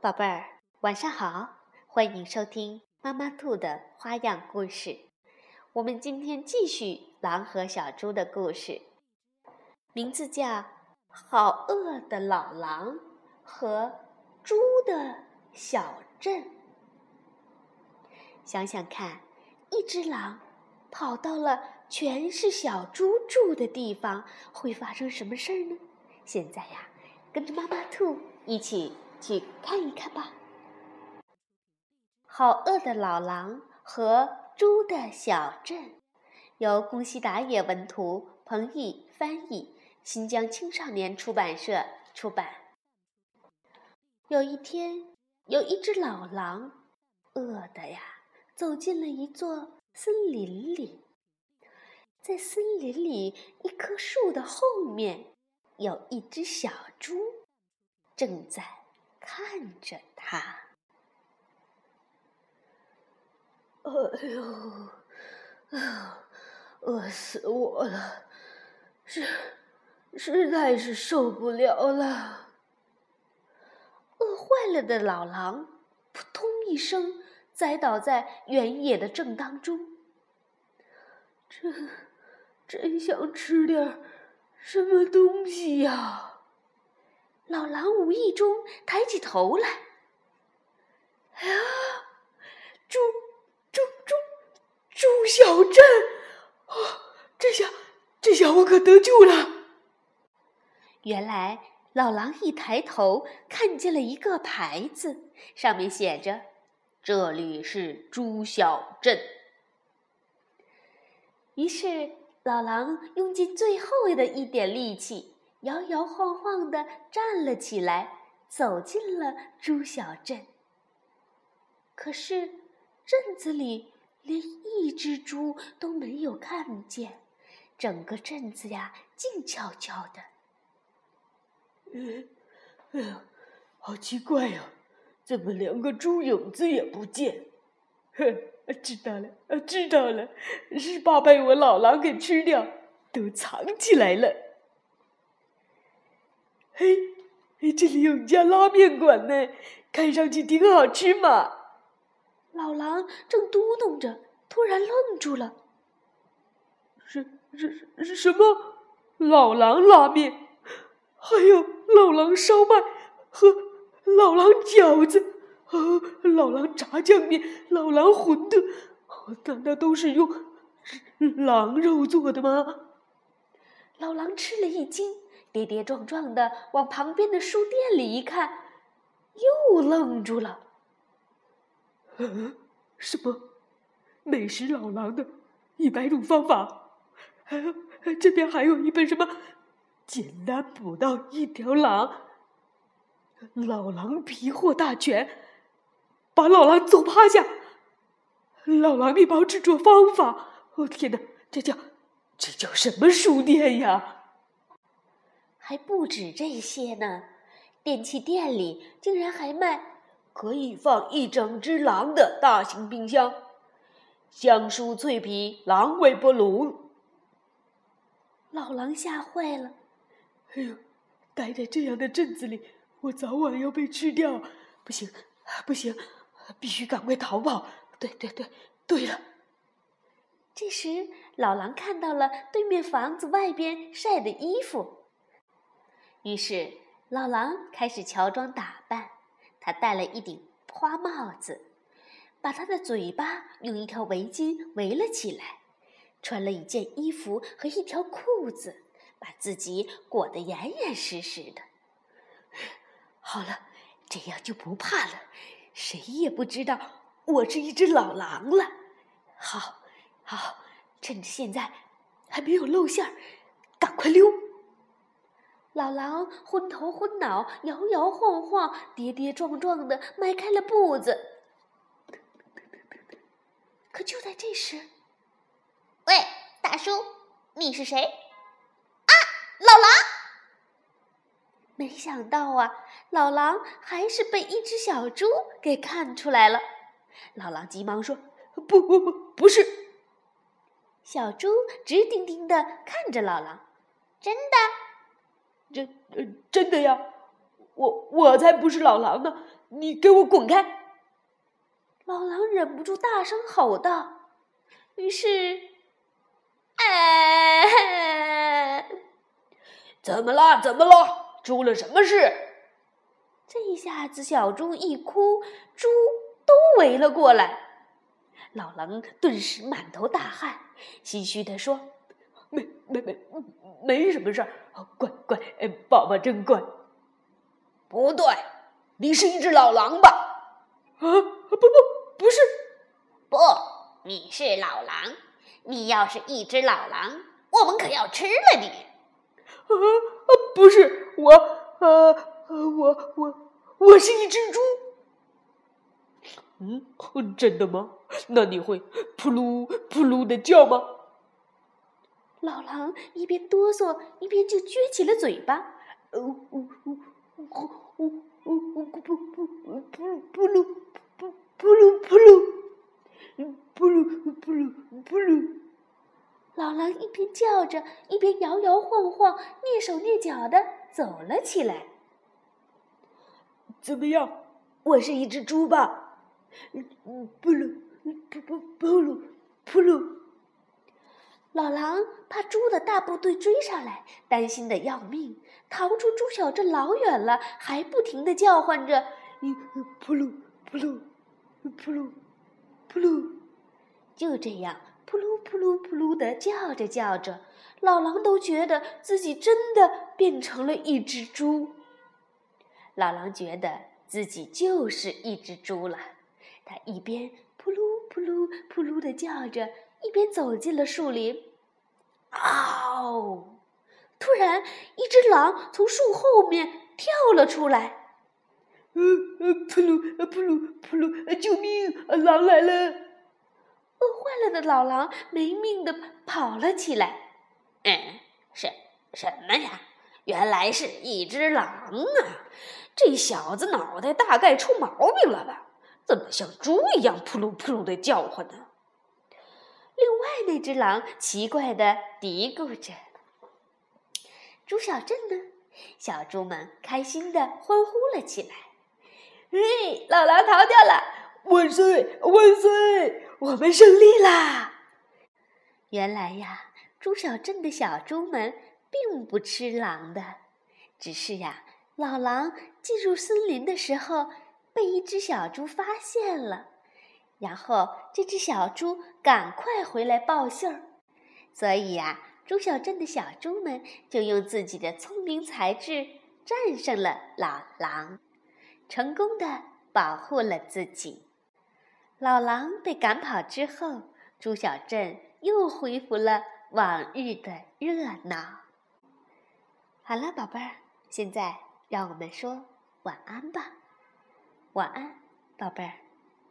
宝贝儿，晚上好！欢迎收听妈妈兔的花样故事。我们今天继续狼和小猪的故事，名字叫《好饿的老狼和猪的小镇》。想想看，一只狼跑到了全是小猪住的地方，会发生什么事儿呢？现在呀，跟着妈妈兔一起去看一看吧。好饿的老狼和猪的小镇，由宫西达也文图，彭毅翻译，新疆青少年出版社出版。有一天，有一只老狼，饿的呀。走进了一座森林里，在森林里一棵树的后面，有一只小猪正在看着他。哎呦，啊，饿死我了，实实在是受不了了。饿坏了的老狼扑通一声。栽倒在原野的正当中，真真想吃点什么东西呀！老狼无意中抬起头来，啊，猪猪猪猪小镇，啊，这下这下我可得救了！原来老狼一抬头看见了一个牌子，上面写着。这里是猪小镇。于是老狼用尽最后的一点力气，摇摇晃晃地站了起来，走进了猪小镇。可是镇子里连一只猪都没有看见，整个镇子呀静悄悄的。嗯，哎呀，好奇怪呀！怎么连个猪影子也不见？哼，知道了，知道了，是怕被我老狼给吃掉，都藏起来了。嘿，这里有一家拉面馆呢，看上去挺好吃嘛。老狼正嘟囔着，突然愣住了。什什什什么？老狼拉面？还有老狼烧麦和？老狼饺子，啊，老狼炸酱面，老狼馄饨，难道都是用狼肉做的吗？老狼吃了一惊，跌跌撞撞的往旁边的书店里一看，又愣住了。嗯，什么？美食老狼的一百种方法？还有这边还有一本什么？简单捕到一条狼。老狼皮货大全，把老狼揍趴下。老狼面包制作方法，哦天哪，这叫这叫什么书店呀？还不止这些呢，电器店里竟然还卖可以放一整只狼的大型冰箱，香酥脆皮狼微波炉。老狼吓坏了，哎呦，待在这样的镇子里。我早晚要被吃掉，不行，不行，必须赶快逃跑！对对对，对了。这时，老狼看到了对面房子外边晒的衣服，于是老狼开始乔装打扮。他戴了一顶花帽子，把他的嘴巴用一条围巾围了起来，穿了一件衣服和一条裤子，把自己裹得严严实实的。好了，这样就不怕了，谁也不知道我是一只老狼了。好，好，趁着现在还没有露馅儿，赶快溜！老狼昏头昏脑，摇摇晃晃，跌跌撞撞的迈开了步子。可就在这时，喂，大叔，你是谁？啊，老狼！没想到啊，老狼还是被一只小猪给看出来了。老狼急忙说：“不不不，不是。”小猪直盯盯的看着老狼：“真的？真真的呀！我我才不是老狼呢！你给我滚开！”老狼忍不住大声吼道。于是，哎，怎么啦？怎么了？出了什么事？这一下子，小猪一哭，猪都围了过来。老狼顿时满头大汗，唏嘘地说：“没没没，没什么事儿。乖乖，宝宝真乖。不对，你是一只老狼吧？啊，不不不是，不，你是老狼。你要是一只老狼，我们可要吃了你。啊啊，不是我，呃啊，我我我是一只猪。”嗯，真的吗？那你会扑噜扑噜的叫吗？老狼一边哆嗦，一边就撅起了嘴巴。哦哦哦哦哦哦哦扑扑扑扑扑噜扑扑噜扑噜，扑噜扑噜扑噜。老狼一边叫着，一边摇摇晃晃、蹑手蹑脚的走了起来。怎么样？我是一只猪吧？嗯，扑噜，扑扑扑噜，不噜。老狼怕猪的大部队追上来，担心的要命，逃出猪小镇老远了，还不停的叫唤着：“扑噜扑噜，扑噜扑噜。”就这样，扑噜扑噜扑噜的叫着叫着，老狼都觉得自己真的变成了一只猪。老狼觉得自己就是一只猪了。他一边扑噜扑噜扑噜的叫着，一边走进了树林。嗷！突然，一只狼从树后面跳了出来。呃呃，扑噜扑噜扑噜！救命！狼来了！饿坏了的老狼没命的跑了起来。嗯，什什么呀？原来是一只狼啊！这小子脑袋大概出毛病了吧？怎么像猪一样扑噜扑噜的叫唤呢？另外那只狼奇怪的嘀咕着。猪小镇呢？小猪们开心的欢呼了起来。嘿，老狼逃掉了！万岁万岁！我们胜利啦！原来呀，猪小镇的小猪们并不吃狼的，只是呀，老狼进入森林的时候。被一只小猪发现了，然后这只小猪赶快回来报信儿，所以呀，猪小镇的小猪们就用自己的聪明才智战胜了老狼，成功的保护了自己。老狼被赶跑之后，猪小镇又恢复了往日的热闹。好了，宝贝儿，现在让我们说晚安吧。晚安，宝贝儿。